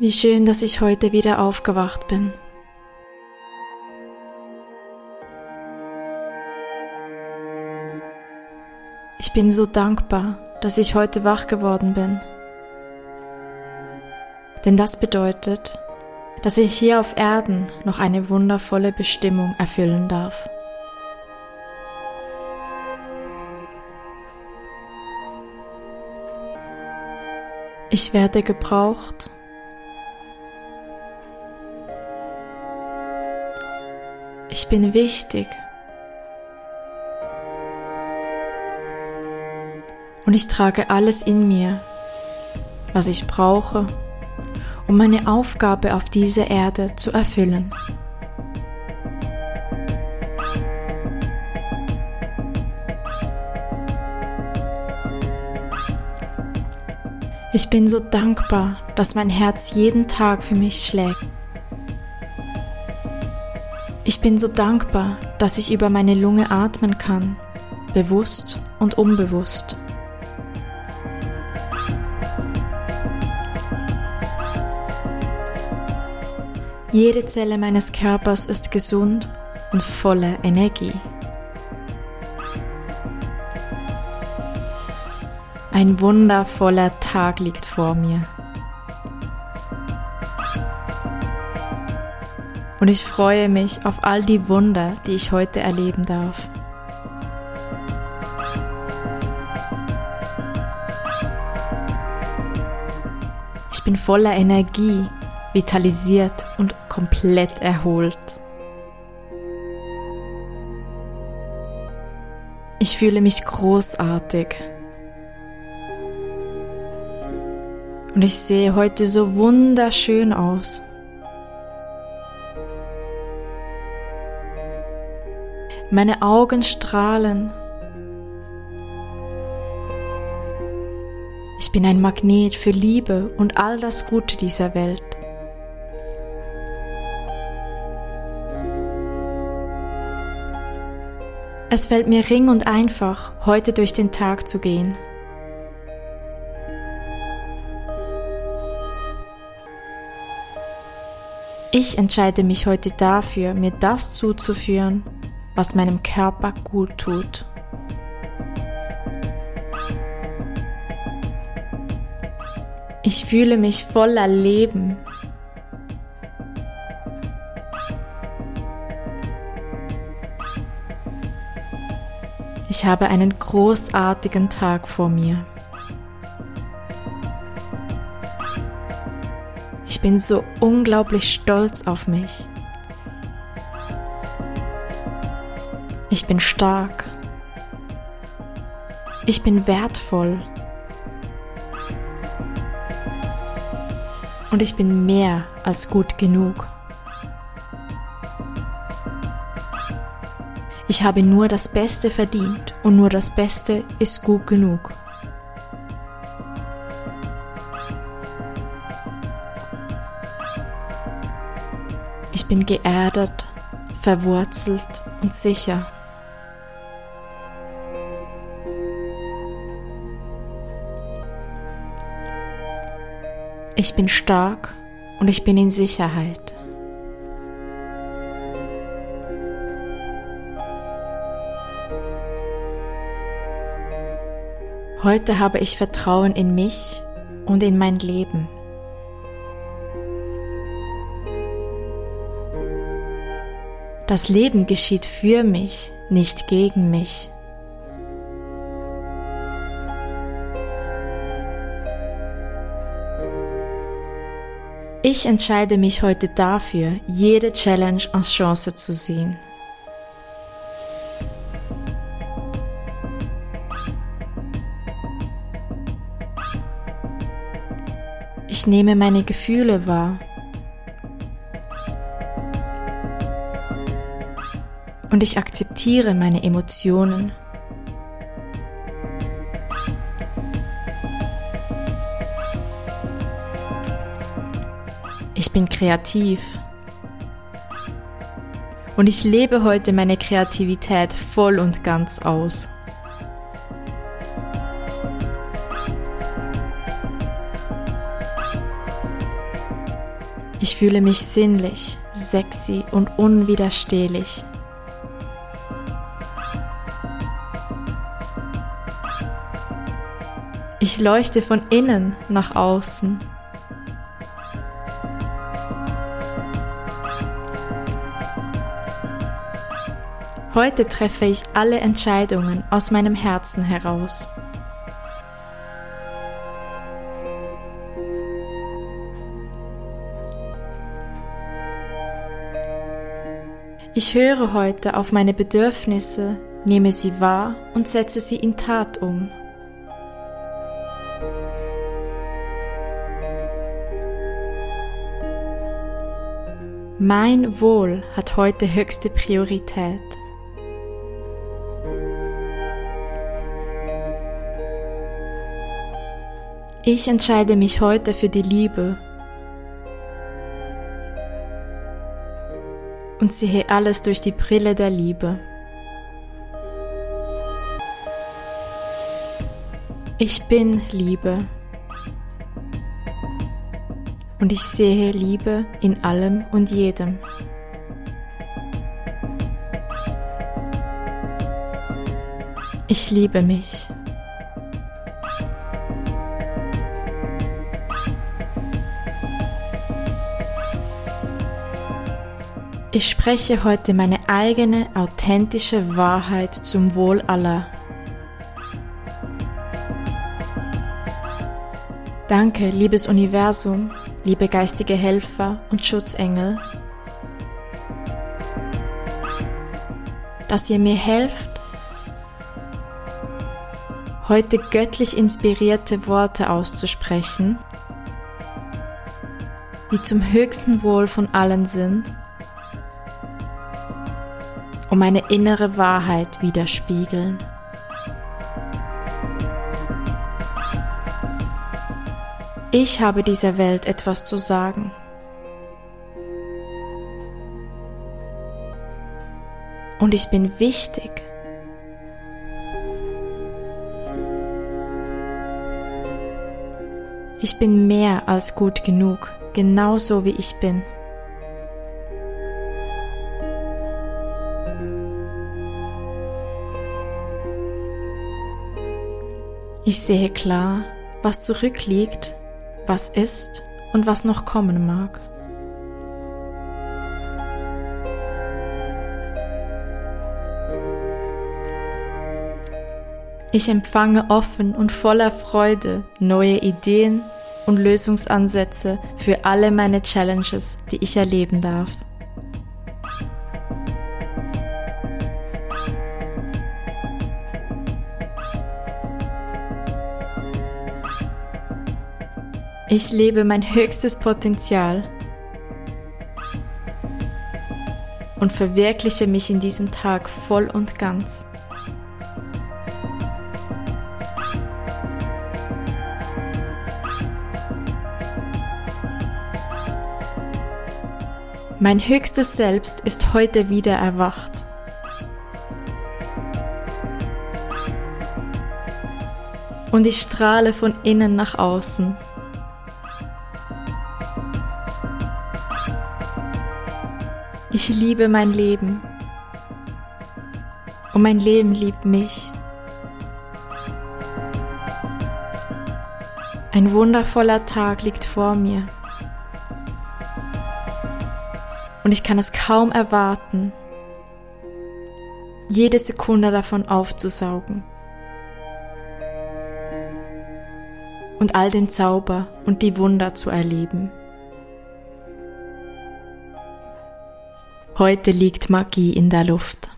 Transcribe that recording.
Wie schön, dass ich heute wieder aufgewacht bin. Ich bin so dankbar, dass ich heute wach geworden bin. Denn das bedeutet, dass ich hier auf Erden noch eine wundervolle Bestimmung erfüllen darf. Ich werde gebraucht Bin wichtig. Und ich trage alles in mir, was ich brauche, um meine Aufgabe auf dieser Erde zu erfüllen. Ich bin so dankbar, dass mein Herz jeden Tag für mich schlägt. Bin so dankbar, dass ich über meine Lunge atmen kann, bewusst und unbewusst. Jede Zelle meines Körpers ist gesund und voller Energie. Ein wundervoller Tag liegt vor mir. Und ich freue mich auf all die Wunder, die ich heute erleben darf. Ich bin voller Energie, vitalisiert und komplett erholt. Ich fühle mich großartig. Und ich sehe heute so wunderschön aus. Meine Augen strahlen. Ich bin ein Magnet für Liebe und all das Gute dieser Welt. Es fällt mir ring und einfach, heute durch den Tag zu gehen. Ich entscheide mich heute dafür, mir das zuzuführen, was meinem Körper gut tut. Ich fühle mich voller Leben. Ich habe einen großartigen Tag vor mir. Ich bin so unglaublich stolz auf mich. Ich bin stark. Ich bin wertvoll. Und ich bin mehr als gut genug. Ich habe nur das Beste verdient und nur das Beste ist gut genug. Ich bin geerdet, verwurzelt und sicher. Ich bin stark und ich bin in Sicherheit. Heute habe ich Vertrauen in mich und in mein Leben. Das Leben geschieht für mich, nicht gegen mich. Ich entscheide mich heute dafür, jede Challenge als Chance zu sehen. Ich nehme meine Gefühle wahr. Und ich akzeptiere meine Emotionen. Ich bin kreativ. Und ich lebe heute meine Kreativität voll und ganz aus. Ich fühle mich sinnlich, sexy und unwiderstehlich. Ich leuchte von innen nach außen. Heute treffe ich alle Entscheidungen aus meinem Herzen heraus. Ich höre heute auf meine Bedürfnisse, nehme sie wahr und setze sie in Tat um. Mein Wohl hat heute höchste Priorität. Ich entscheide mich heute für die Liebe und sehe alles durch die Brille der Liebe. Ich bin Liebe und ich sehe Liebe in allem und jedem. Ich liebe mich. Ich spreche heute meine eigene authentische Wahrheit zum Wohl aller. Danke, liebes Universum, liebe geistige Helfer und Schutzengel, dass ihr mir helft, heute göttlich inspirierte Worte auszusprechen, die zum höchsten Wohl von allen sind und meine innere Wahrheit widerspiegeln. Ich habe dieser Welt etwas zu sagen. Und ich bin wichtig. Ich bin mehr als gut genug, genauso wie ich bin. Ich sehe klar, was zurückliegt, was ist und was noch kommen mag. Ich empfange offen und voller Freude neue Ideen und Lösungsansätze für alle meine Challenges, die ich erleben darf. Ich lebe mein höchstes Potenzial und verwirkliche mich in diesem Tag voll und ganz. Mein höchstes Selbst ist heute wieder erwacht. Und ich strahle von innen nach außen. Ich liebe mein Leben. Und mein Leben liebt mich. Ein wundervoller Tag liegt vor mir. Und ich kann es kaum erwarten, jede Sekunde davon aufzusaugen. Und all den Zauber und die Wunder zu erleben. Heute liegt Magie in der Luft.